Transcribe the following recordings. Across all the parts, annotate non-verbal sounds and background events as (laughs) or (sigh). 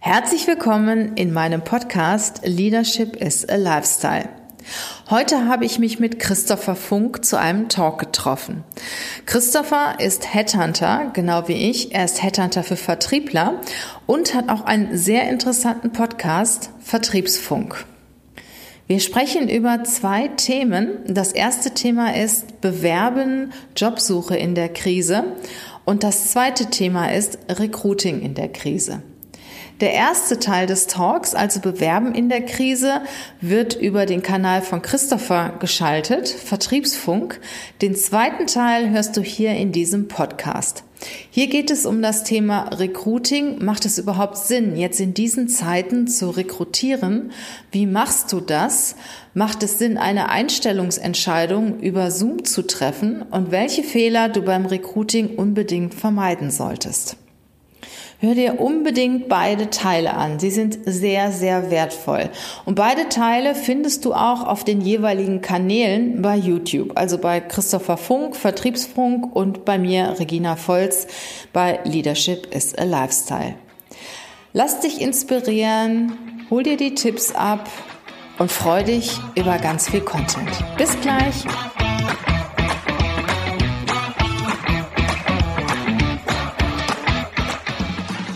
Herzlich willkommen in meinem Podcast Leadership is a Lifestyle. Heute habe ich mich mit Christopher Funk zu einem Talk getroffen. Christopher ist Headhunter, genau wie ich. Er ist Headhunter für Vertriebler und hat auch einen sehr interessanten Podcast, Vertriebsfunk. Wir sprechen über zwei Themen. Das erste Thema ist Bewerben, Jobsuche in der Krise. Und das zweite Thema ist Recruiting in der Krise. Der erste Teil des Talks, also Bewerben in der Krise, wird über den Kanal von Christopher geschaltet, Vertriebsfunk. Den zweiten Teil hörst du hier in diesem Podcast. Hier geht es um das Thema Recruiting. Macht es überhaupt Sinn, jetzt in diesen Zeiten zu rekrutieren? Wie machst du das? Macht es Sinn, eine Einstellungsentscheidung über Zoom zu treffen? Und welche Fehler du beim Recruiting unbedingt vermeiden solltest? Hör dir unbedingt beide Teile an. Sie sind sehr, sehr wertvoll. Und beide Teile findest du auch auf den jeweiligen Kanälen bei YouTube. Also bei Christopher Funk, Vertriebsfunk und bei mir, Regina Volz, bei Leadership is a Lifestyle. Lass dich inspirieren, hol dir die Tipps ab und freu dich über ganz viel Content. Bis gleich!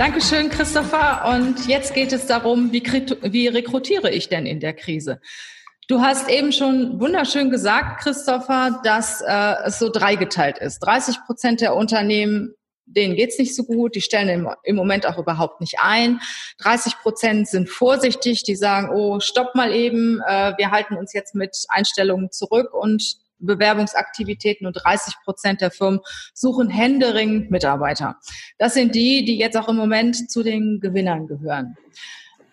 Dankeschön, Christopher. Und jetzt geht es darum, wie, wie rekrutiere ich denn in der Krise? Du hast eben schon wunderschön gesagt, Christopher, dass äh, es so dreigeteilt ist. 30 Prozent der Unternehmen, denen geht's nicht so gut, die stellen im, im Moment auch überhaupt nicht ein. 30 Prozent sind vorsichtig, die sagen, oh, stopp mal eben, äh, wir halten uns jetzt mit Einstellungen zurück und Bewerbungsaktivitäten und 30 Prozent der Firmen suchen händeringend Mitarbeiter. Das sind die, die jetzt auch im Moment zu den Gewinnern gehören.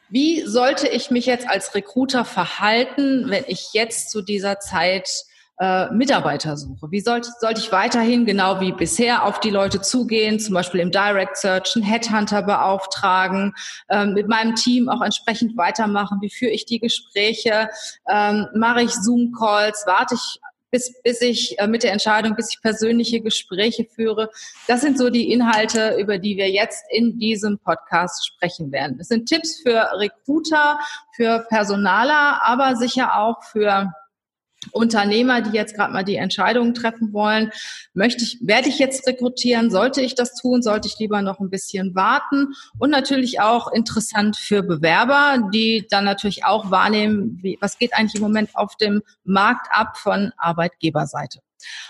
Wie sollte ich mich jetzt als Recruiter verhalten, wenn ich jetzt zu dieser Zeit äh, Mitarbeiter suche? Wie sollte, sollte ich weiterhin genau wie bisher auf die Leute zugehen, zum Beispiel im Direct Search, einen Headhunter beauftragen, ähm, mit meinem Team auch entsprechend weitermachen? Wie führe ich die Gespräche? Ähm, mache ich Zoom-Calls? Warte ich bis, bis ich äh, mit der Entscheidung, bis ich persönliche Gespräche führe. Das sind so die Inhalte, über die wir jetzt in diesem Podcast sprechen werden. Es sind Tipps für Recruiter, für Personaler, aber sicher auch für Unternehmer, die jetzt gerade mal die Entscheidungen treffen wollen, möchte ich, werde ich jetzt rekrutieren? Sollte ich das tun? Sollte ich lieber noch ein bisschen warten? Und natürlich auch interessant für Bewerber, die dann natürlich auch wahrnehmen, wie, was geht eigentlich im Moment auf dem Markt ab von Arbeitgeberseite.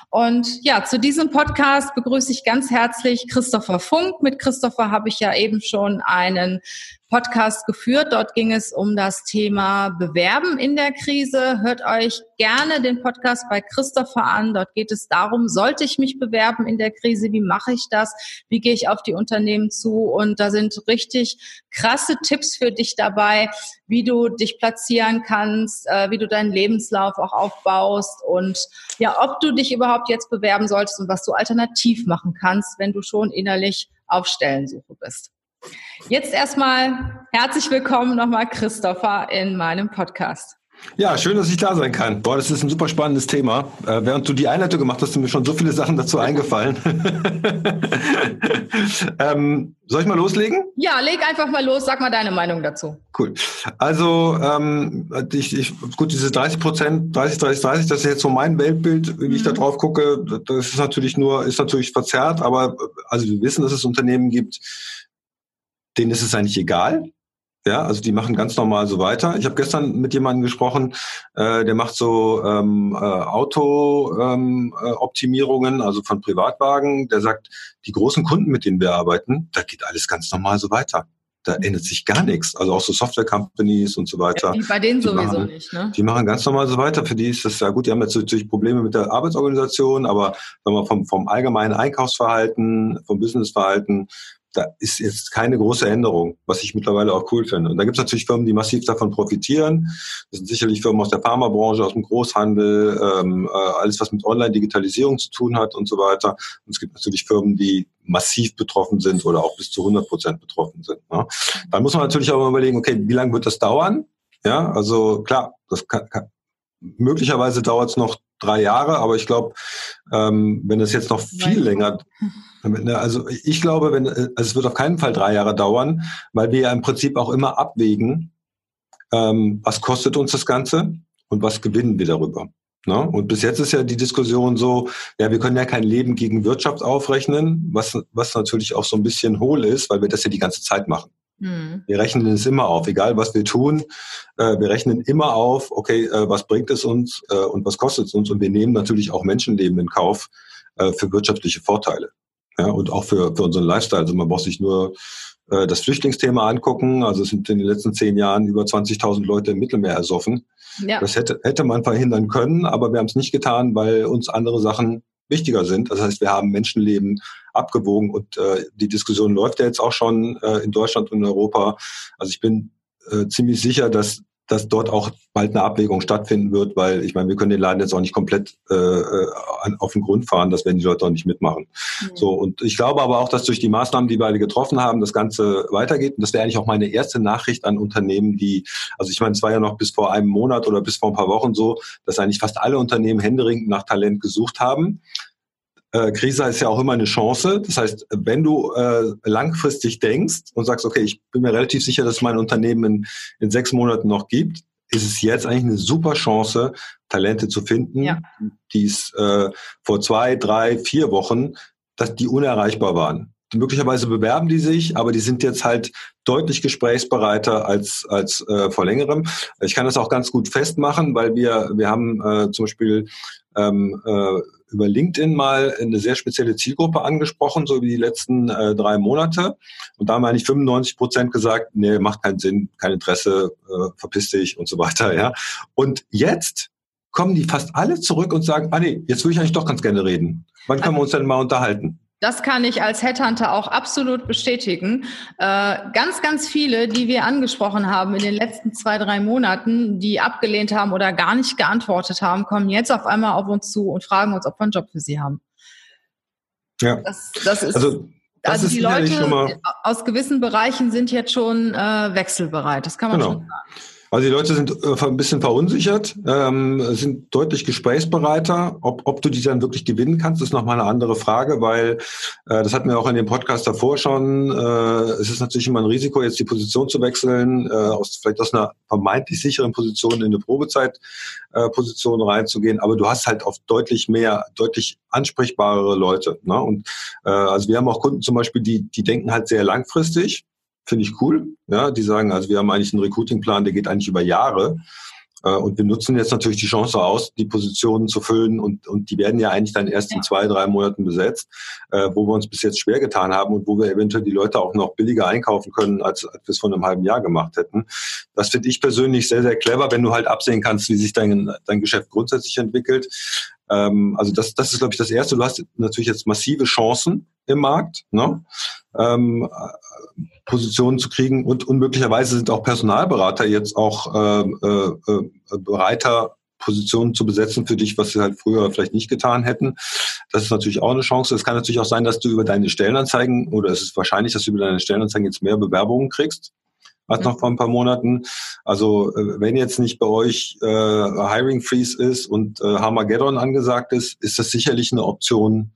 Und ja, zu diesem Podcast begrüße ich ganz herzlich Christopher Funk. Mit Christopher habe ich ja eben schon einen Podcast geführt. Dort ging es um das Thema Bewerben in der Krise. Hört euch gerne den Podcast bei Christopher an. Dort geht es darum, sollte ich mich bewerben in der Krise? Wie mache ich das? Wie gehe ich auf die Unternehmen zu? Und da sind richtig krasse Tipps für dich dabei, wie du dich platzieren kannst, äh, wie du deinen Lebenslauf auch aufbaust und ja, ob du dich überhaupt jetzt bewerben solltest und was du alternativ machen kannst, wenn du schon innerlich auf Stellensuche bist. Jetzt erstmal herzlich willkommen nochmal, Christopher, in meinem Podcast. Ja, schön, dass ich da sein kann. Boah, das ist ein super spannendes Thema. Äh, während du die Einleitung gemacht hast, sind mir schon so viele Sachen dazu eingefallen. (laughs) ähm, soll ich mal loslegen? Ja, leg einfach mal los. Sag mal deine Meinung dazu. Cool. Also, ähm, ich, ich, gut, diese 30 Prozent, 30, 30, 30, das ist jetzt so mein Weltbild, wie mhm. ich da mhm. drauf gucke. Das ist natürlich nur, ist natürlich verzerrt, aber also wir wissen, dass es Unternehmen gibt, denen ist es eigentlich egal. Ja, also die machen ganz normal so weiter. Ich habe gestern mit jemandem gesprochen, äh, der macht so ähm, äh, Auto-Optimierungen, ähm, äh, also von Privatwagen. Der sagt, die großen Kunden, mit denen wir arbeiten, da geht alles ganz normal so weiter. da ändert sich gar nichts. Also auch so Software-Companies und so weiter. Ja, bei denen sowieso machen, nicht, ne? Die machen ganz normal so weiter. Für die ist das ja gut. Die haben jetzt natürlich Probleme mit der Arbeitsorganisation, aber sagen wir, vom, vom allgemeinen Einkaufsverhalten, vom Businessverhalten da ist jetzt keine große Änderung, was ich mittlerweile auch cool finde. Und da gibt es natürlich Firmen, die massiv davon profitieren. Das sind sicherlich Firmen aus der Pharmabranche, aus dem Großhandel, ähm, äh, alles, was mit Online-Digitalisierung zu tun hat und so weiter. Und es gibt natürlich Firmen, die massiv betroffen sind oder auch bis zu 100 Prozent betroffen sind. Ne? Dann muss man natürlich auch überlegen, okay, wie lange wird das dauern? Ja, also klar, das kann, kann möglicherweise dauert es noch drei Jahre, aber ich glaube, ähm, wenn es jetzt noch viel länger, ne, also ich glaube, wenn also es wird auf keinen Fall drei Jahre dauern, weil wir ja im Prinzip auch immer abwägen, ähm, was kostet uns das Ganze und was gewinnen wir darüber. Ne? Und bis jetzt ist ja die Diskussion so, ja, wir können ja kein Leben gegen Wirtschaft aufrechnen, was, was natürlich auch so ein bisschen hohl ist, weil wir das ja die ganze Zeit machen. Mhm. Wir rechnen es immer auf, egal was wir tun. Äh, wir rechnen immer auf, okay, äh, was bringt es uns äh, und was kostet es uns? Und wir nehmen natürlich auch Menschenleben in Kauf äh, für wirtschaftliche Vorteile. Ja, und auch für, für unseren Lifestyle. Also man braucht sich nur äh, das Flüchtlingsthema angucken. Also es sind in den letzten zehn Jahren über 20.000 Leute im Mittelmeer ersoffen. Ja. Das hätte, hätte man verhindern können, aber wir haben es nicht getan, weil uns andere Sachen wichtiger sind. Das heißt, wir haben Menschenleben abgewogen und äh, die Diskussion läuft ja jetzt auch schon äh, in Deutschland und in Europa. Also ich bin äh, ziemlich sicher, dass dass dort auch bald eine Abwägung stattfinden wird, weil ich meine, wir können den Laden jetzt auch nicht komplett äh, äh auf den Grund fahren, das werden die Leute auch nicht mitmachen. Mhm. So und ich glaube aber auch, dass durch die Maßnahmen, die wir alle getroffen haben, das Ganze weitergeht. Und das wäre eigentlich auch meine erste Nachricht an Unternehmen, die, also ich meine, es war ja noch bis vor einem Monat oder bis vor ein paar Wochen so, dass eigentlich fast alle Unternehmen händeringend nach Talent gesucht haben äh, Krise ist ja auch immer eine Chance. Das heißt, wenn du äh, langfristig denkst und sagst, okay, ich bin mir relativ sicher, dass es mein Unternehmen in, in sechs Monaten noch gibt, ist es jetzt eigentlich eine super Chance, Talente zu finden, ja. die es äh, vor zwei, drei, vier Wochen, dass die unerreichbar waren. Möglicherweise bewerben die sich, aber die sind jetzt halt deutlich gesprächsbereiter als als äh, vor längerem. Ich kann das auch ganz gut festmachen, weil wir wir haben äh, zum Beispiel ähm, äh, über LinkedIn mal eine sehr spezielle Zielgruppe angesprochen, so wie die letzten äh, drei Monate. Und da haben eigentlich 95 Prozent gesagt, nee, macht keinen Sinn, kein Interesse, äh, verpiss dich und so weiter. Ja. Und jetzt kommen die fast alle zurück und sagen, ah nee, jetzt würde ich eigentlich doch ganz gerne reden. Wann können wir uns denn mal unterhalten? Das kann ich als Headhunter auch absolut bestätigen. Äh, ganz, ganz viele, die wir angesprochen haben in den letzten zwei, drei Monaten, die abgelehnt haben oder gar nicht geantwortet haben, kommen jetzt auf einmal auf uns zu und fragen uns, ob wir einen Job für sie haben. Ja. Das, das ist, also, das also die Leute aus gewissen Bereichen sind jetzt schon äh, wechselbereit. Das kann man genau. schon sagen. Also die Leute sind äh, ein bisschen verunsichert, ähm, sind deutlich gesprächsbereiter. Ob, ob du die dann wirklich gewinnen kannst, ist nochmal eine andere Frage, weil äh, das hatten wir auch in dem Podcast davor schon. Äh, es ist natürlich immer ein Risiko, jetzt die Position zu wechseln, äh, aus, vielleicht aus einer vermeintlich sicheren Position in eine Probezeitposition äh, reinzugehen. Aber du hast halt oft deutlich mehr, deutlich ansprechbarere Leute. Ne? Und äh, also wir haben auch Kunden zum Beispiel, die, die denken halt sehr langfristig finde ich cool. Ja, die sagen, also wir haben eigentlich einen Recruiting-Plan, der geht eigentlich über Jahre. Äh, und wir nutzen jetzt natürlich die Chance aus, die Positionen zu füllen und, und die werden ja eigentlich dann erst in zwei, drei Monaten besetzt, äh, wo wir uns bis jetzt schwer getan haben und wo wir eventuell die Leute auch noch billiger einkaufen können, als, als wir es vor einem halben Jahr gemacht hätten. Das finde ich persönlich sehr, sehr clever, wenn du halt absehen kannst, wie sich dein, dein Geschäft grundsätzlich entwickelt. Ähm, also das, das ist, glaube ich, das Erste. Du hast natürlich jetzt massive Chancen im Markt. Ne? Ähm, Positionen zu kriegen und unmöglicherweise sind auch Personalberater jetzt auch äh, äh, äh, bereiter, Positionen zu besetzen für dich, was sie halt früher vielleicht nicht getan hätten. Das ist natürlich auch eine Chance. Es kann natürlich auch sein, dass du über deine Stellenanzeigen oder es ist wahrscheinlich, dass du über deine Stellenanzeigen jetzt mehr Bewerbungen kriegst als noch vor ein paar Monaten. Also äh, wenn jetzt nicht bei euch äh, Hiring Freeze ist und äh, Harmageddon angesagt ist, ist das sicherlich eine Option,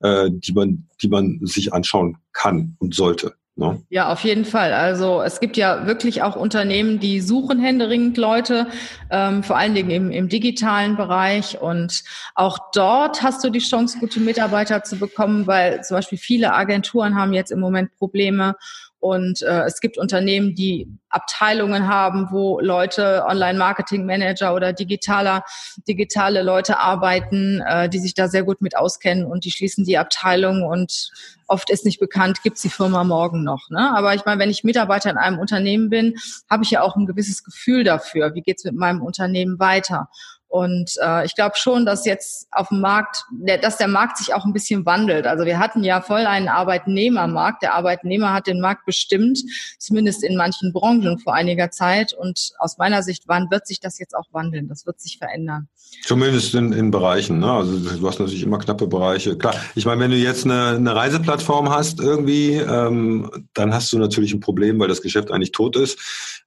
äh, die man, die man sich anschauen kann und sollte. Ne? Ja, auf jeden Fall. Also es gibt ja wirklich auch Unternehmen, die suchen händeringend Leute, ähm, vor allen Dingen im, im digitalen Bereich. Und auch dort hast du die Chance, gute Mitarbeiter zu bekommen, weil zum Beispiel viele Agenturen haben jetzt im Moment Probleme Und äh, es gibt Unternehmen, die Abteilungen haben, wo Leute, Online-Marketing-Manager oder digitaler, digitale Leute arbeiten, äh, die sich da sehr gut mit auskennen und die schließen die Abteilung und oft ist nicht bekannt, gibt's die Firma morgen noch. Ne? Aber ich meine, wenn ich Mitarbeiter in einem Unternehmen bin, habe ich ja auch ein gewisses Gefühl dafür, wie geht's mit meinem Unternehmen weiter. Und äh, ich glaube schon, dass jetzt auf dem Markt, der, dass der Markt sich auch ein bisschen wandelt. Also wir hatten ja voll einen Arbeitnehmermarkt. Der Arbeitnehmer hat den Markt bestimmt, zumindest in manchen Branchen vor einiger Zeit. Und aus meiner Sicht, wann wird sich das jetzt auch wandeln? Das wird sich verändern. Zumindest in, in Bereichen. Ne? Also du hast natürlich immer knappe Bereiche. Klar, ich meine, wenn du jetzt eine, eine Reiseplattform hast irgendwie, ähm, dann hast du natürlich ein Problem, weil das Geschäft eigentlich tot ist.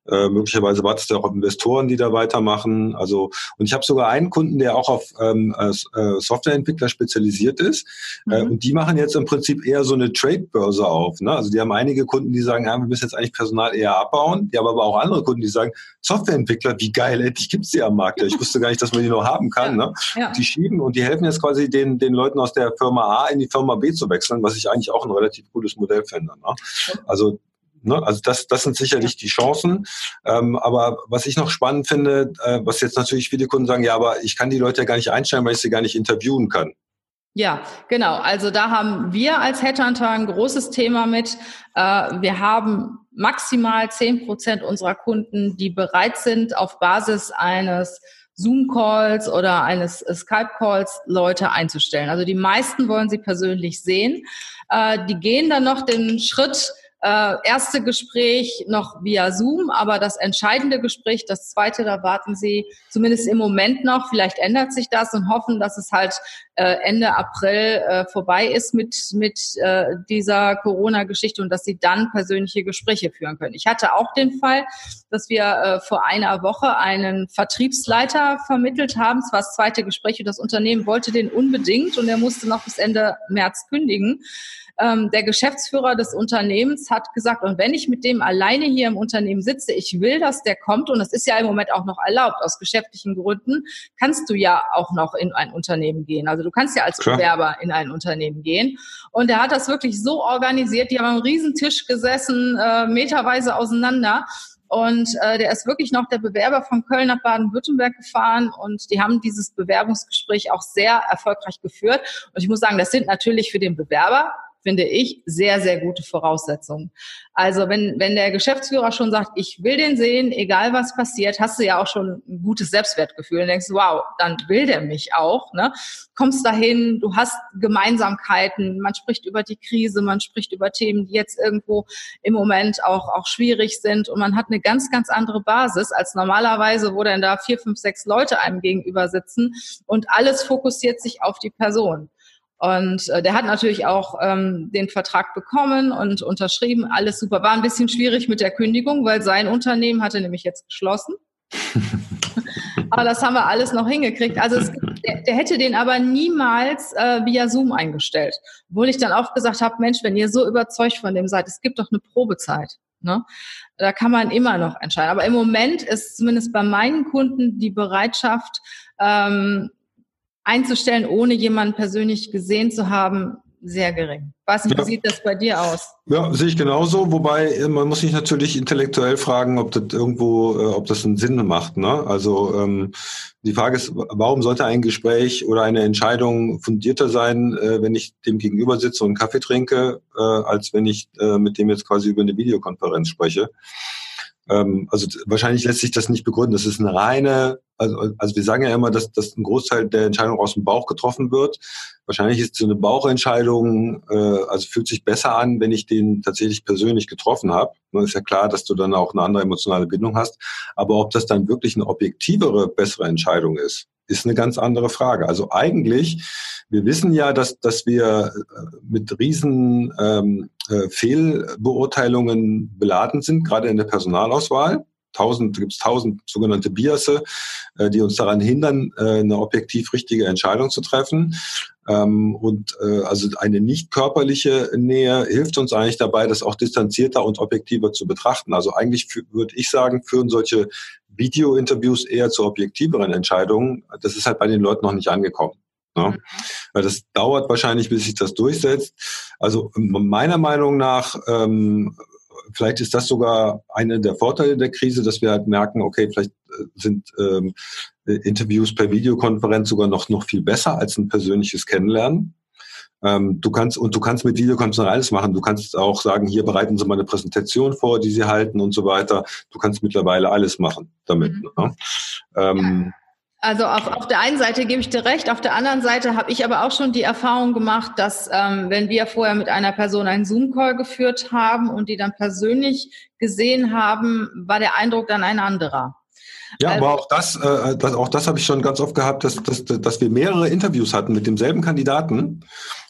Äh, möglicherweise wartest du auch auf Investoren, die da weitermachen. Also und ich habe sogar einen Kunden, der auch auf ähm, äh, Softwareentwickler spezialisiert ist. Äh, mhm. Äh, und die machen jetzt im Prinzip eher so eine Trade-Börse auf. Ne? Also die haben einige Kunden, die sagen, ja, wir müssen jetzt eigentlich Personal eher abbauen. Die haben aber auch andere Kunden, die sagen, Softwareentwickler, wie geil, endlich gibt's die am Markt. Ja, ich wusste gar nicht, dass man die noch haben kann. Ja. Ne? Ja. Die schieben und die helfen jetzt quasi den, den Leuten aus der Firma A in die Firma B zu wechseln, was ich eigentlich auch ein relativ cooles Modell finde. Ne? Also Ne? Also das, das sind sicherlich die Chancen. Ähm, aber was ich noch spannend finde, äh, was jetzt natürlich viele Kunden sagen, ja, aber ich kann die Leute ja gar nicht einstellen, weil ich sie gar nicht interviewen kann. Ja, genau. Also da haben wir als Headhunter ein großes Thema mit. Äh, wir haben maximal zehn Prozent unserer Kunden, die bereit sind, auf Basis eines Zoom-Calls oder eines Skype-Calls Leute einzustellen. Also die meisten wollen sie persönlich sehen. Äh, die gehen dann noch den Schritt, äh, erste Gespräch noch via Zoom, aber das entscheidende Gespräch, das zweite, da warten Sie zumindest im Moment noch. Vielleicht ändert sich das und hoffen, dass es halt äh, Ende April äh, vorbei ist mit, mit äh, dieser Corona-Geschichte und dass Sie dann persönliche Gespräche führen können. Ich hatte auch den Fall, dass wir äh, vor einer Woche einen Vertriebsleiter vermittelt haben. Es war das zweite Gespräch und das Unternehmen wollte den unbedingt und er musste noch bis Ende März kündigen. Ähm, der Geschäftsführer des Unternehmens hat gesagt, und wenn ich mit dem alleine hier im Unternehmen sitze, ich will, dass der kommt, und das ist ja im Moment auch noch erlaubt aus geschäftlichen Gründen, kannst du ja auch noch in ein Unternehmen gehen. Also du kannst ja als Klar. Bewerber in ein Unternehmen gehen. Und er hat das wirklich so organisiert, die haben am Riesentisch gesessen, äh, meterweise auseinander. Und äh, der ist wirklich noch der Bewerber von Köln nach Baden-Württemberg gefahren und die haben dieses Bewerbungsgespräch auch sehr erfolgreich geführt. Und ich muss sagen, das sind natürlich für den Bewerber finde ich, sehr, sehr gute Voraussetzungen. Also wenn, wenn der Geschäftsführer schon sagt, ich will den sehen, egal was passiert, hast du ja auch schon ein gutes Selbstwertgefühl und denkst, wow, dann will der mich auch. Ne? Kommst dahin, du hast Gemeinsamkeiten, man spricht über die Krise, man spricht über Themen, die jetzt irgendwo im Moment auch, auch schwierig sind und man hat eine ganz, ganz andere Basis als normalerweise, wo dann da vier, fünf, sechs Leute einem gegenüber sitzen und alles fokussiert sich auf die Person. Und äh, der hat natürlich auch ähm, den Vertrag bekommen und unterschrieben. Alles super. War ein bisschen schwierig mit der Kündigung, weil sein Unternehmen hatte nämlich jetzt geschlossen. (laughs) aber das haben wir alles noch hingekriegt. Also es, der, der, hätte den aber niemals äh, via Zoom eingestellt. Obwohl ich dann auch gesagt habe, Mensch, wenn ihr so überzeugt von dem seid, es gibt doch eine Probezeit. Ne? Da kann man immer noch entscheiden. Aber im Moment ist zumindest bei meinen Kunden die Bereitschaft, ähm, einzustellen, ohne jemanden persönlich gesehen zu haben, sehr gering. Was ja. wie sieht das bei dir aus? Ja, sehe ich genauso. Wobei äh, man muss sich natürlich intellektuell fragen, ob das irgendwo, äh, ob das einen Sinn macht. Ne? Also ähm, die Frage ist, warum sollte ein Gespräch oder eine Entscheidung fundierter sein, äh, wenn ich dem gegenüber sitze und Kaffee trinke, äh, als wenn ich äh, mit dem jetzt quasi über eine Videokonferenz spreche? Ähm, also wahrscheinlich lässt sich das nicht begründen. Das ist eine reine, also, also wir sagen ja immer, dass, dass ein Großteil der Entscheidung aus dem Bauch getroffen wird. Wahrscheinlich ist so eine Bauchentscheidung, äh, also fühlt sich besser an, wenn ich den tatsächlich persönlich getroffen habe. Ist ja klar, dass du dann auch eine andere emotionale Bindung hast. Aber ob das dann wirklich eine objektivere, bessere Entscheidung ist, ist eine ganz andere Frage. Also eigentlich, wir wissen ja, dass, dass wir äh, mit riesen ähm, äh, Fehlbeurteilungen beladen sind, gerade in der Personalauswahl. Tausend, gibt es tausend sogenannte Biasse, äh, die uns daran hindern, äh, eine objektiv richtige Entscheidung zu treffen. Ähm, und äh, also eine nicht körperliche Nähe hilft uns eigentlich dabei, das auch distanzierter und objektiver zu betrachten. Also eigentlich würde ich sagen, führen solche Video-Interviews eher zu objektiveren Entscheidungen. Das ist halt bei den Leuten noch nicht angekommen. Ne? Mhm. Weil das dauert wahrscheinlich, bis sich das durchsetzt. Also meiner Meinung nach ähm, vielleicht ist das sogar einer der Vorteile der Krise, dass wir halt merken, okay, vielleicht äh, sind ähm, Interviews per Videokonferenz sogar noch, noch viel besser als ein persönliches Kennenlernen. Ähm, du kannst, und du kannst mit Videokonferenz alles machen. Du kannst auch sagen, hier bereiten Sie mal eine Präsentation vor, die Sie halten und so weiter. Du kannst mittlerweile alles machen damit. Mhm. Ne? Ähm, also auf, auf der einen Seite gebe ich dir recht, auf der anderen Seite habe ich aber auch schon die Erfahrung gemacht, dass ähm, wenn wir vorher mit einer Person einen Zoom-Call geführt haben und die dann persönlich gesehen haben, war der Eindruck dann ein anderer. Ja, also, aber auch das, äh, das, auch das habe ich schon ganz oft gehabt, dass, dass, dass wir mehrere Interviews hatten mit demselben Kandidaten.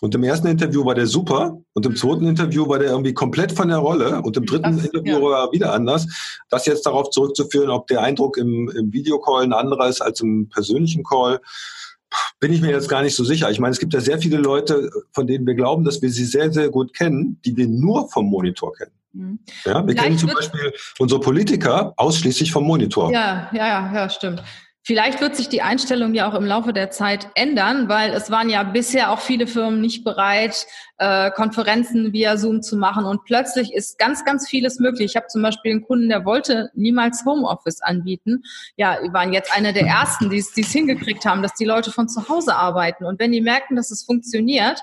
Und im ersten Interview war der super und im mhm. zweiten Interview war der irgendwie komplett von der Rolle und im dritten das, Interview ja. war er wieder anders. Das jetzt darauf zurückzuführen, ob der Eindruck im, im Videocall ein anderer ist als im persönlichen Call, bin ich mir jetzt gar nicht so sicher. Ich meine, es gibt ja sehr viele Leute, von denen wir glauben, dass wir sie sehr, sehr gut kennen, die wir nur vom Monitor kennen. Mhm. Ja, wir kennen zum Beispiel unsere Politiker ausschließlich vom Monitor. Ja, ja, ja, ja, stimmt. Vielleicht wird sich die Einstellung ja auch im Laufe der Zeit ändern, weil es waren ja bisher auch viele Firmen nicht bereit, äh, Konferenzen via Zoom zu machen. Und plötzlich ist ganz, ganz vieles möglich. Ich habe zum Beispiel einen Kunden, der wollte niemals Homeoffice anbieten. Ja, wir waren jetzt einer der ersten, die es hingekriegt haben, dass die Leute von zu Hause arbeiten. Und wenn die merken, dass es funktioniert,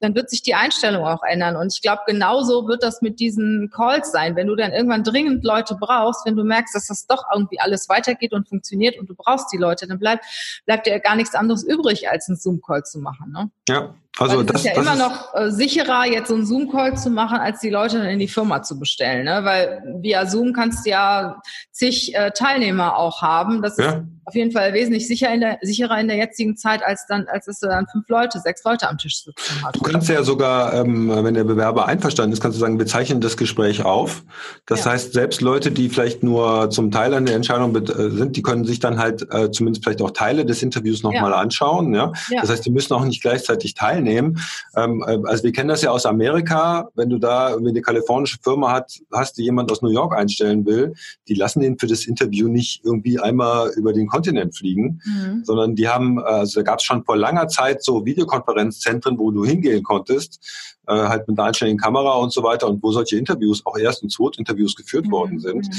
dann wird sich die Einstellung auch ändern. Und ich glaube, genauso wird das mit diesen Calls sein. Wenn du dann irgendwann dringend Leute brauchst, wenn du merkst, dass das doch irgendwie alles weitergeht und funktioniert und du brauchst die Leute, dann bleibt, bleibt dir gar nichts anderes übrig, als einen Zoom-Call zu machen. Ne? Ja, also das, ist ja das immer noch äh, sicherer, jetzt so einen Zoom-Call zu machen, als die Leute dann in die Firma zu bestellen. Ne? Weil via Zoom kannst du ja zig äh, Teilnehmer auch haben. Das ja. ist auf jeden Fall wesentlich sicher in der, sicherer in der jetzigen Zeit, als dann, als es dann fünf Leute, sechs Leute am Tisch sitzen hat. Du kannst ja sogar, ähm, wenn der Bewerber einverstanden ist, kannst du sagen, wir zeichnen das Gespräch auf. Das ja. heißt, selbst Leute, die vielleicht nur zum Teil an der Entscheidung äh, sind, die können sich dann halt äh, zumindest vielleicht auch Teile des Interviews nochmal ja. anschauen. Ja? ja? Das heißt, die müssen auch nicht gleichzeitig teilnehmen. Ähm, äh, also wir kennen das ja aus Amerika, wenn du da eine kalifornische Firma hat, hast, die jemand aus New York einstellen will, die lassen den für das Interview nicht irgendwie einmal über den Kontinent fliegen, mhm. sondern die haben, also da gab es schon vor langer Zeit so Videokonferenzzentren, wo du hingehen konntest, äh, halt mit einer einstelligen Kamera und so weiter und wo solche Interviews, auch Erst- und Zweitinterviews geführt mhm. worden sind. Mhm.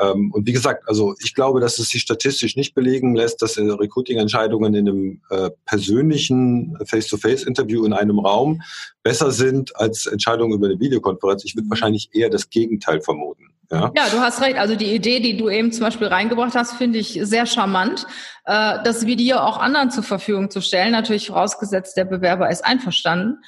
Ähm, und wie gesagt, also ich glaube, dass es sich statistisch nicht belegen lässt, dass äh, Recruiting-Entscheidungen in einem äh, persönlichen Face-to-Face-Interview in einem Raum besser sind als Entscheidungen über eine Videokonferenz. Ich würde mhm. wahrscheinlich eher das Gegenteil vermuten. Ja. ja, du hast recht. Also die Idee, die du eben zum Beispiel reingebracht hast, finde ich sehr charmant, äh, das Video auch anderen zur Verfügung zu stellen. Natürlich vorausgesetzt, der Bewerber ist einverstanden.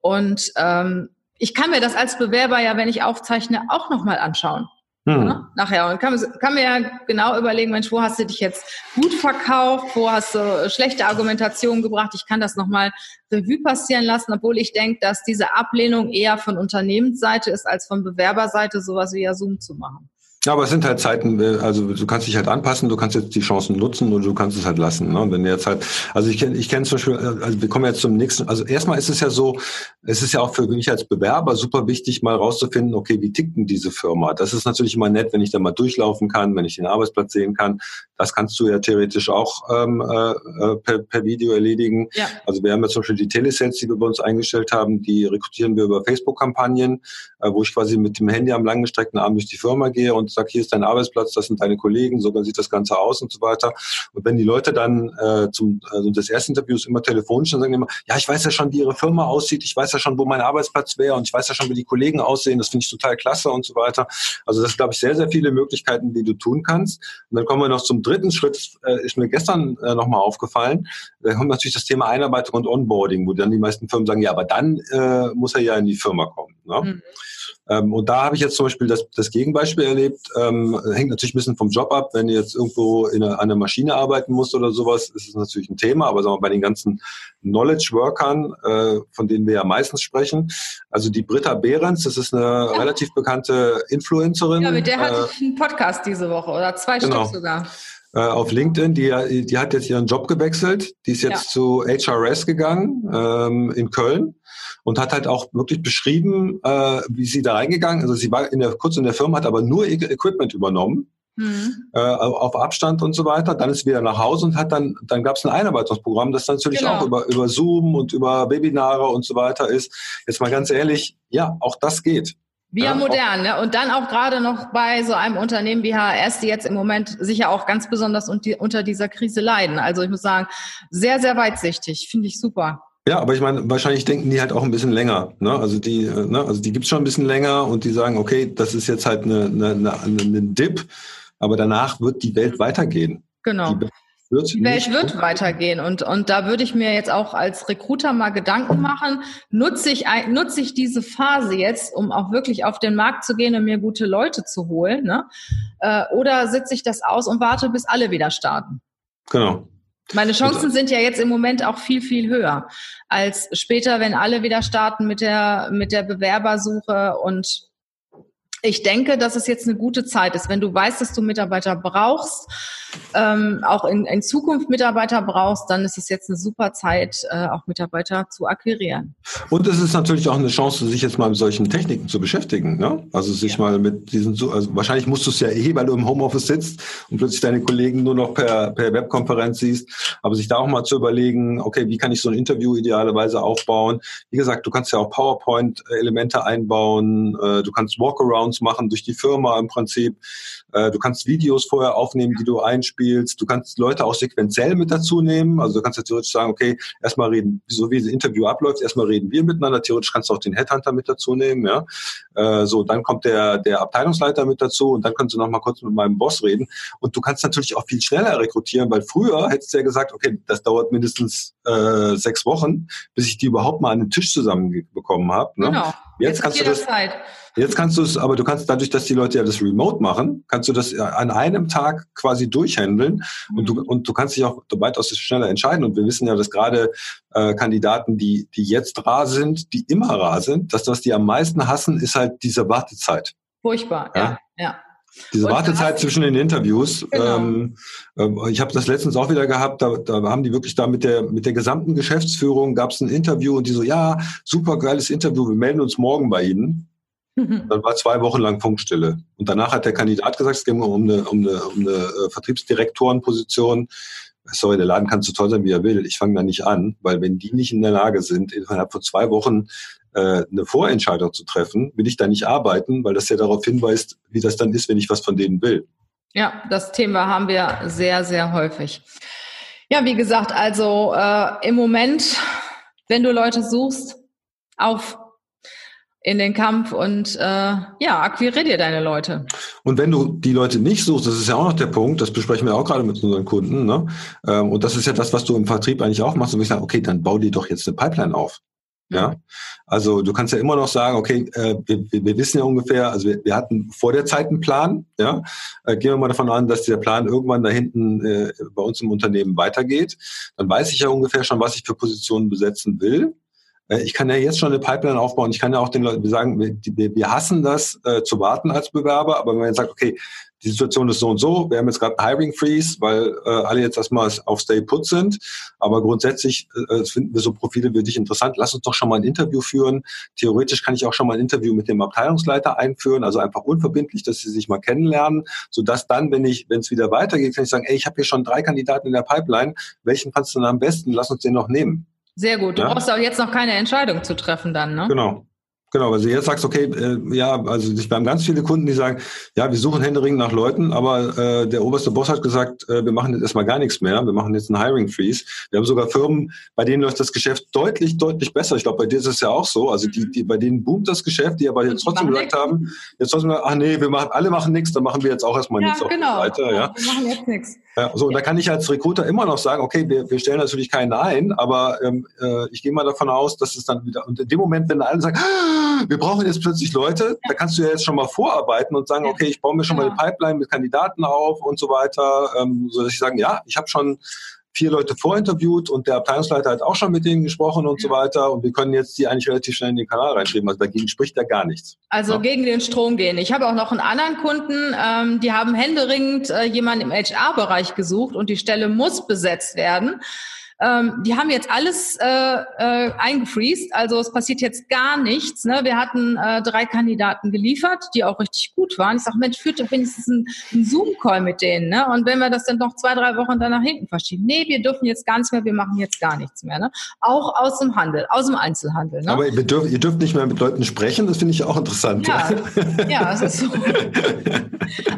Und ähm, ich kann mir das als Bewerber ja, wenn ich aufzeichne, auch nochmal anschauen. Hm. Ja, nachher. Und kann, kann mir ja genau überlegen, Mensch, wo hast du dich jetzt gut verkauft, wo hast du schlechte Argumentationen gebracht. Ich kann das nochmal Revue passieren lassen, obwohl ich denke, dass diese Ablehnung eher von Unternehmensseite ist, als von Bewerberseite, sowas wie ja Zoom zu machen. Ja, aber es sind halt Zeiten, äh, also du kannst dich halt anpassen, du kannst jetzt die Chancen nutzen und du kannst es halt lassen. Ne? Und wenn jetzt halt, also ich kenne ich kenn zum Beispiel, äh, also wir kommen jetzt zum nächsten, also erstmal ist es ja so, es ist ja auch für mich als Bewerber super wichtig, mal rauszufinden, okay, wie tickt denn diese Firma? Das ist natürlich immer nett, wenn ich da mal durchlaufen kann, wenn ich den Arbeitsplatz sehen kann. Das kannst du ja theoretisch auch ähm, äh, äh per, per Video erledigen. Ja. Also wir haben ja zum Beispiel die Telesales, die wir bei uns eingestellt haben, die rekrutieren wir über Facebook-Kampagnen, äh, wo ich quasi mit dem Handy am langgestreckten Arm durch die Firma gehe und sage, hier ist dein Arbeitsplatz, das sind deine Kollegen, so sieht das Ganze aus und so weiter. Und wenn die Leute dann äh, zum also des ersten Interviews immer telefonisch dann sagen immer, ja, ich weiß ja schon, wie ihre Firma aussieht, ich weiß ja schon, wo mein Arbeitsplatz wäre und ich weiß ja schon, wie die Kollegen aussehen, das finde ich total klasse und so weiter. Also das glaube ich sehr, sehr viele Möglichkeiten, die du tun kannst. Und dann kommen wir noch zum dritten Schritt, äh, ist mir gestern äh, nochmal aufgefallen. Da kommt natürlich das Thema Einarbeitung und Onboarding, wo dann die meisten Firmen sagen, ja, aber dann äh, muss er ja in die Firma kommen. Ne? Mhm. Ähm, und da habe ich jetzt zum Beispiel das, das Gegenbeispiel erlebt. Ähm, hängt natürlich ein bisschen vom Job ab. Wenn du jetzt irgendwo in einer, an einer Maschine arbeiten musst oder sowas, ist es natürlich ein Thema. Aber sagen wir bei den ganzen Knowledge Workern, äh, von denen wir ja meistens sprechen, also die Britta Behrens, das ist eine ja. relativ bekannte Influencerin. Ja, mit der hatte äh, ich einen Podcast diese Woche oder zwei genau. Stück sogar äh, auf LinkedIn, die, die hat jetzt ihren Job gewechselt, die ist jetzt ja. zu HRS gegangen ähm, in Köln und hat halt auch wirklich beschrieben, äh, wie sie da reingegangen, also sie war in der, kurz in der Firma, hat aber nur Equipment übernommen. Mhm. Äh, auf Abstand und so weiter. Dann ist sie wieder nach Hause und hat dann, dann gab es ein Einarbeitungsprogramm, das natürlich genau. auch über, über Zoom und über Webinare und so weiter ist. Jetzt mal ganz ehrlich, ja, auch das geht. Wir ja, modern, ne? Und dann auch gerade noch bei so einem Unternehmen wie HRS, die jetzt im Moment sicher auch ganz besonders unter dieser Krise leiden. Also ich muss sagen, sehr, sehr weitsichtig. Finde ich super. Ja, aber ich meine, wahrscheinlich denken die halt auch ein bisschen länger. Ne? Also die, äh, ne? also die gibt's schon ein bisschen länger und die sagen, okay, das ist jetzt halt eine, eine, eine, eine Dip, aber danach wird die Welt weitergehen. Genau. Die wird die Welt wird weitergehen und, und da würde ich mir jetzt auch als Recruiter mal Gedanken machen, nutze ich, nutze ich diese Phase jetzt, um auch wirklich auf den Markt zu gehen und mir gute Leute zu holen, ne? Äh, oder sitze ich das aus und warte, bis alle wieder starten? Genau. Meine Chancen sind ja jetzt im Moment auch viel, viel höher als später, wenn alle wieder starten mit der, mit der Bewerbersuche und ich denke, dass es jetzt eine gute Zeit ist, wenn du weißt, dass du Mitarbeiter brauchst, ähm, auch in, in Zukunft Mitarbeiter brauchst, dann ist es jetzt eine super Zeit, äh, auch Mitarbeiter zu akquirieren. Und es ist natürlich auch eine Chance, sich jetzt mal mit solchen Techniken zu beschäftigen. Ne? Also sich ja. mal mit diesen, also wahrscheinlich musst du es ja eh, weil du im Homeoffice sitzt und plötzlich deine Kollegen nur noch per, per Webkonferenz siehst, aber sich da auch mal zu überlegen, okay, wie kann ich so ein Interview idealerweise aufbauen? Wie gesagt, du kannst ja auch PowerPoint-Elemente einbauen, äh, du kannst Walkarounds machen durch die Firma im Prinzip, äh, du kannst Videos vorher aufnehmen, die du ein einspielst. Du kannst Leute auch sequenziell mit dazu nehmen. Also du kannst ja theoretisch sagen, okay, erstmal reden, so wie das Interview abläuft, erstmal reden wir miteinander. Theoretisch kannst du auch den Headhunter mit dazu nehmen. Ja? Äh, so, dann kommt der, der Abteilungsleiter mit dazu und dann kannst du noch mal kurz mit meinem Boss reden. Und du kannst natürlich auch viel schneller rekrutieren, weil früher hättest du ja gesagt, okay, das dauert mindestens äh, sechs Wochen, bis ich die überhaupt mal an den Tisch zusammenbekommen habe. Ne? Genau. Jetzt, jetzt kannst du das. Zeit. Jetzt kannst du es, aber du kannst dadurch, dass die Leute ja das Remote machen, kannst du das an einem Tag quasi durchhandeln mhm. und du und du kannst dich auch weitaus schneller entscheiden. Und wir wissen ja, dass gerade äh, Kandidaten, die die jetzt rar sind, die immer rar sind, dass das die am meisten hassen, ist halt diese Wartezeit. Furchtbar, ja, ja. ja. Diese und Wartezeit zwischen den Interviews. Genau. Ähm, äh, ich habe das letztens auch wieder gehabt, da, da haben die wirklich da mit der mit der gesamten Geschäftsführung gab es ein Interview und die so, ja, super geiles Interview, wir melden uns morgen bei Ihnen. Dann war zwei Wochen lang Funkstille. Und danach hat der Kandidat gesagt, es ging um eine, um eine, um eine äh, Vertriebsdirektorenposition. Sorry, der Laden kann so toll sein, wie er will. Ich fange da nicht an, weil wenn die nicht in der Lage sind, innerhalb von zwei Wochen äh, eine Vorentscheidung zu treffen, will ich da nicht arbeiten, weil das ja darauf hinweist, wie das dann ist, wenn ich was von denen will. Ja, das Thema haben wir sehr, sehr häufig. Ja, wie gesagt, also äh, im Moment, wenn du Leute suchst, auf in den Kampf und äh, ja, akquirier dir deine Leute. Und wenn du die Leute nicht suchst, das ist ja auch noch der Punkt, das besprechen wir auch gerade mit unseren Kunden, ne? Ähm, und das ist ja das, was du im Vertrieb eigentlich auch machst, und ich sage, okay, dann bau dir doch jetzt eine Pipeline auf. Ja, also du kannst ja immer noch sagen, okay, äh, wir, wir wissen ja ungefähr, also wir, wir hatten vor der Zeit einen Plan, ja, äh, gehen wir mal davon an, dass der Plan irgendwann da hinten äh, bei uns im Unternehmen weitergeht, dann weiß ich ja ungefähr schon, was ich für Positionen besetzen will. Äh, ich kann ja jetzt schon eine Pipeline aufbauen. Ich kann ja auch den Leuten sagen, wir, wir hassen das äh, zu warten als Bewerber, aber wenn man jetzt sagt, okay, die Situation ist so und so, wir haben jetzt gerade einen Hiring Freeze, weil äh, alle jetzt erstmal auf Stay Put sind, aber grundsätzlich äh, finden wir so Profile für dich interessant. Lass uns doch schon mal ein Interview führen. Theoretisch kann ich auch schon mal ein Interview mit dem Abteilungsleiter einführen, also einfach unverbindlich, dass sie sich mal kennenlernen, sodass dann, wenn ich, wenn es wieder weitergeht, kann ich sagen, ey, ich habe hier schon drei Kandidaten in der Pipeline, welchen fandst du denn am besten? Lass uns den noch nehmen. Sehr gut. Du ja? brauchst auch jetzt noch keine Entscheidung zu treffen dann, ne? Genau. Genau, also jetzt sagst okay, äh, ja, also wir haben ganz viele Kunden, die sagen, ja, wir suchen händeringend nach Leuten, aber äh, der oberste Boss hat gesagt, äh, wir machen jetzt erstmal gar nichts mehr, wir machen jetzt einen Hiring Freeze. Wir haben sogar Firmen, bei denen läuft das Geschäft deutlich, deutlich besser. Ich glaube, bei dir ist es ja auch so. Also die, die, bei denen boomt das Geschäft, die aber jetzt trotzdem gesagt haben, jetzt trotzdem gesagt, ach nee, wir machen, alle machen nichts, dann machen wir jetzt auch erstmal ja, nichts genau. auf Seite. Ja, wir machen jetzt nichts. Ja, so, und da kann ich als Recruiter immer noch sagen, okay, wir, wir stellen natürlich keinen ein, aber ähm, äh, ich gehe mal davon aus, dass es dann wieder, und in dem Moment, wenn alle sagen, ah, wir brauchen jetzt plötzlich Leute, da kannst du ja jetzt schon mal vorarbeiten und sagen, okay, ich baue mir schon mal eine Pipeline mit Kandidaten auf und so weiter, ähm, so dass ich sagen, ja, ich habe schon vier Leute vorinterviewt und der Abteilungsleiter hat auch schon mit denen gesprochen und so weiter. Und wir können jetzt die eigentlich relativ schnell in den Kanal reinschreiben. Also dagegen spricht ja gar nichts. Also ja. gegen den Strom gehen. Ich habe auch noch einen anderen Kunden, ähm, die haben händeringend äh, jemanden im HR-Bereich gesucht und die Stelle muss besetzt werden. Ähm, die haben jetzt alles äh, äh, eingefriest, also es passiert jetzt gar nichts. Ne? Wir hatten äh, drei Kandidaten geliefert, die auch richtig gut waren. Ich sage, Mensch, führt doch wenigstens einen, einen Zoom-Call mit denen. Ne? Und wenn wir das dann noch zwei, drei Wochen dann nach hinten verschieben, nee, wir dürfen jetzt gar nichts mehr, wir machen jetzt gar nichts mehr. Ne? Auch aus dem Handel, aus dem Einzelhandel. Ne? Aber ihr dürft, ihr dürft nicht mehr mit Leuten sprechen, das finde ich auch interessant. Ja, (laughs) ja, es ist so.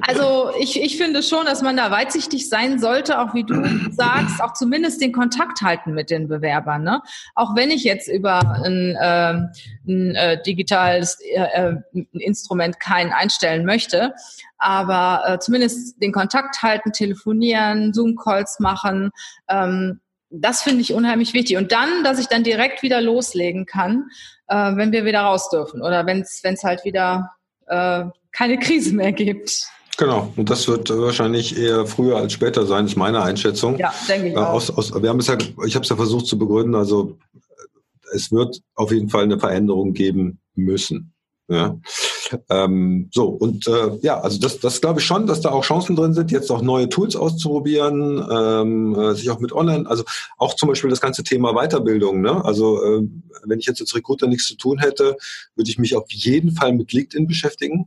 Also ich, ich finde schon, dass man da weitsichtig sein sollte, auch wie du sagst, auch zumindest den Kontakt halten mit den Bewerbern. Ne? Auch wenn ich jetzt über ein, äh, ein äh, digitales äh, äh, Instrument keinen einstellen möchte, aber äh, zumindest den Kontakt halten, telefonieren, Zoom-Calls machen, ähm, das finde ich unheimlich wichtig. Und dann, dass ich dann direkt wieder loslegen kann, äh, wenn wir wieder raus dürfen oder wenn es halt wieder äh, keine Krise mehr gibt. Genau, und das wird wahrscheinlich eher früher als später sein, ist meine Einschätzung. Ja, denke ich äh, auch. Aus, aus, wir haben es ja, ich habe es ja versucht zu begründen, also es wird auf jeden Fall eine Veränderung geben müssen. Ja. Ähm, so, und äh, ja, also das, das glaube ich schon, dass da auch Chancen drin sind, jetzt auch neue Tools auszuprobieren, ähm, äh, sich auch mit Online, also auch zum Beispiel das ganze Thema Weiterbildung. Ne? Also äh, wenn ich jetzt als Recruiter nichts zu tun hätte, würde ich mich auf jeden Fall mit LinkedIn beschäftigen.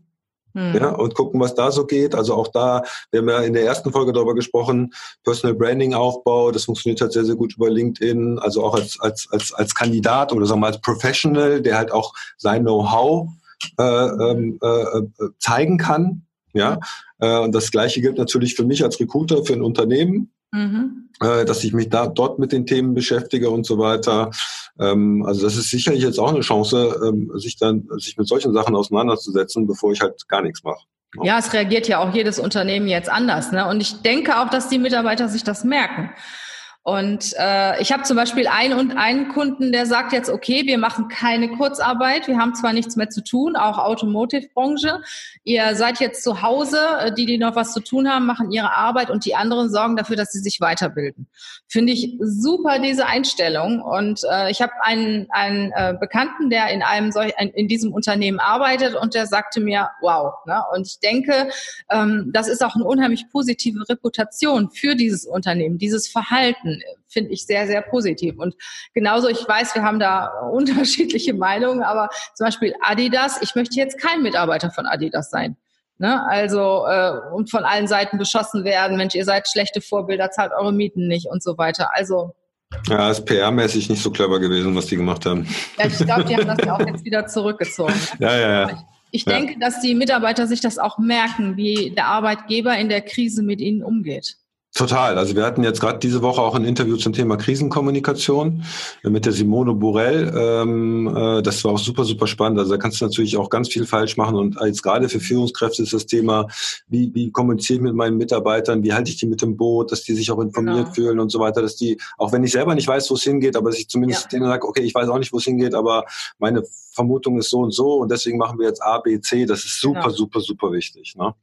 Hm. Ja, und gucken, was da so geht. Also auch da, wir haben ja in der ersten Folge darüber gesprochen, Personal Branding Aufbau, das funktioniert halt sehr, sehr gut über LinkedIn, also auch als, als, als, als Kandidat oder sagen wir mal als Professional, der halt auch sein Know-how äh, ähm, äh, äh, zeigen kann. Ja, äh, und das Gleiche gilt natürlich für mich als Recruiter, für ein Unternehmen. Mhm. Äh, dass ich mich da dort mit den Themen beschäftige und so weiter. Ähm, also das ist sicherlich jetzt auch eine Chance, ähm, sich dann sich mit solchen Sachen auseinanderzusetzen, bevor ich halt gar nichts mache. Ja, es reagiert ja auch jedes Unternehmen jetzt anders. Ne? Und ich denke auch, dass die Mitarbeiter sich das merken. Und äh, ich habe zum Beispiel einen und einen Kunden, der sagt jetzt, okay, wir machen keine Kurzarbeit, wir haben zwar nichts mehr zu tun, auch Automotive-Branche. Ihr seid jetzt zu Hause, äh, die, die noch was zu tun haben, machen ihre Arbeit und die anderen sorgen dafür, dass sie sich weiterbilden. Finde ich super diese Einstellung. Und äh, ich habe einen, einen äh, Bekannten, der in einem solch, in diesem Unternehmen arbeitet und der sagte mir, wow. Ne? Und ich denke, ähm, das ist auch eine unheimlich positive Reputation für dieses Unternehmen, dieses Verhalten finde ich sehr, sehr positiv. Und genauso, ich weiß, wir haben da (laughs) unterschiedliche Meinungen, aber zum Beispiel Adidas, ich möchte jetzt kein Mitarbeiter von Adidas sein. Ne? Also äh, und von allen Seiten beschossen werden, Mensch, ihr seid schlechte Vorbilder, zahlt eure Mieten nicht und so weiter. Also ja, ist PR-mäßig nicht so clever gewesen, was die gemacht haben. Ja, ich glaube, die haben das ja auch jetzt wieder zurückgezogen. (laughs) Ja, ja, ja. Ich, ich denke, dass die Mitarbeiter sich das auch merken, wie der Arbeitgeber in der Krise mit ihnen umgeht. Total. Also wir hatten jetzt gerade diese Woche auch ein Interview zum Thema Krisenkommunikation mit der Simone Borell. Ähm, äh, das war auch super, super spannend. Also da kannst du natürlich auch ganz viel falsch machen. Und jetzt gerade für Führungskräfte ist das Thema, wie, wie kommuniziere ich mit meinen Mitarbeitern, wie halte ich die mit dem Boot, dass die sich auch informiert genau. fühlen und so weiter, dass die, auch wenn ich selber nicht weiß, wo es hingeht, aber dass ich zumindest ja. denen sage, okay, ich weiß auch nicht, wo es hingeht, aber meine Vermutung ist so und so und deswegen machen wir jetzt A, B, C. Das ist super, genau. super, super wichtig. Ne?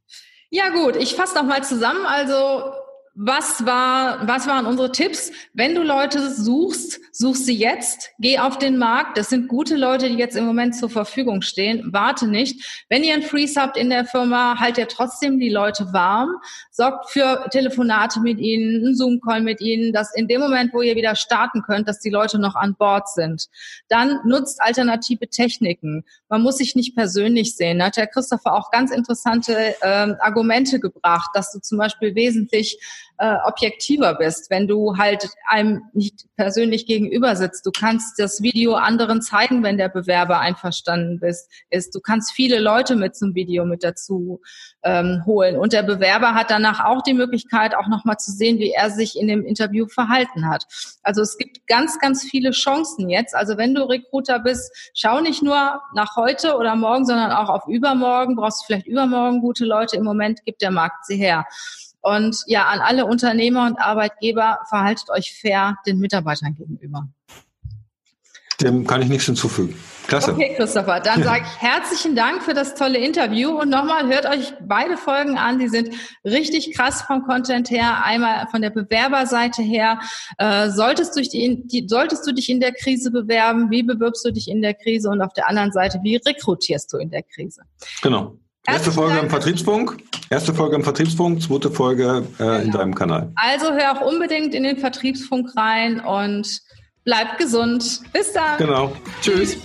Ja gut, ich fasse noch mal zusammen. Also was war, was waren unsere Tipps? Wenn du Leute suchst, such sie jetzt, geh auf den Markt. Das sind gute Leute, die jetzt im Moment zur Verfügung stehen. Warte nicht. Wenn ihr ein Freeze habt in der Firma, halt ihr trotzdem die Leute warm. Sorgt für Telefonate mit ihnen, einen Zoom-Call mit ihnen, dass in dem Moment, wo ihr wieder starten könnt, dass die Leute noch an Bord sind. Dann nutzt alternative Techniken. Man muss sich nicht persönlich sehen. Da hat der Christopher auch ganz interessante äh, Argumente gebracht, dass du zum Beispiel wesentlich äh, objektiver bist, wenn du halt einem nicht persönlich gegenüber sitzt. Du kannst das Video anderen zeigen, wenn der Bewerber einverstanden bist, ist. Du kannst viele Leute mit zum Video mit dazu ähm, holen. Und der Bewerber hat danach auch die Möglichkeit, auch nochmal zu sehen, wie er sich in dem Interview verhalten hat. Also es gibt ganz, ganz viele Chancen jetzt. Also wenn du Recruiter bist, schau nicht nur nach heute oder morgen, sondern auch auf übermorgen. Brauchst du vielleicht übermorgen gute Leute. Im Moment gibt der Markt sie her. Und ja, an alle Unternehmer und Arbeitgeber, verhaltet euch fair den Mitarbeitern gegenüber. Dem kann ich nichts hinzufügen. Klasse. Okay, Christopher, dann (laughs) sage ich herzlichen Dank für das tolle Interview und nochmal hört euch beide Folgen an. Die sind richtig krass vom Content her, einmal von der Bewerberseite her. Äh, solltest, du dich die, solltest du dich in der Krise bewerben? Wie bewirbst du dich in der Krise? Und auf der anderen Seite, wie rekrutierst du in der Krise? Genau. Erste Folge im Vertriebsfunk, erste Folge im Vertriebsfunk, zweite Folge äh, genau. in deinem Kanal. Also hör auch unbedingt in den Vertriebsfunk rein und bleib gesund. Bis dann. Genau. Tschüss.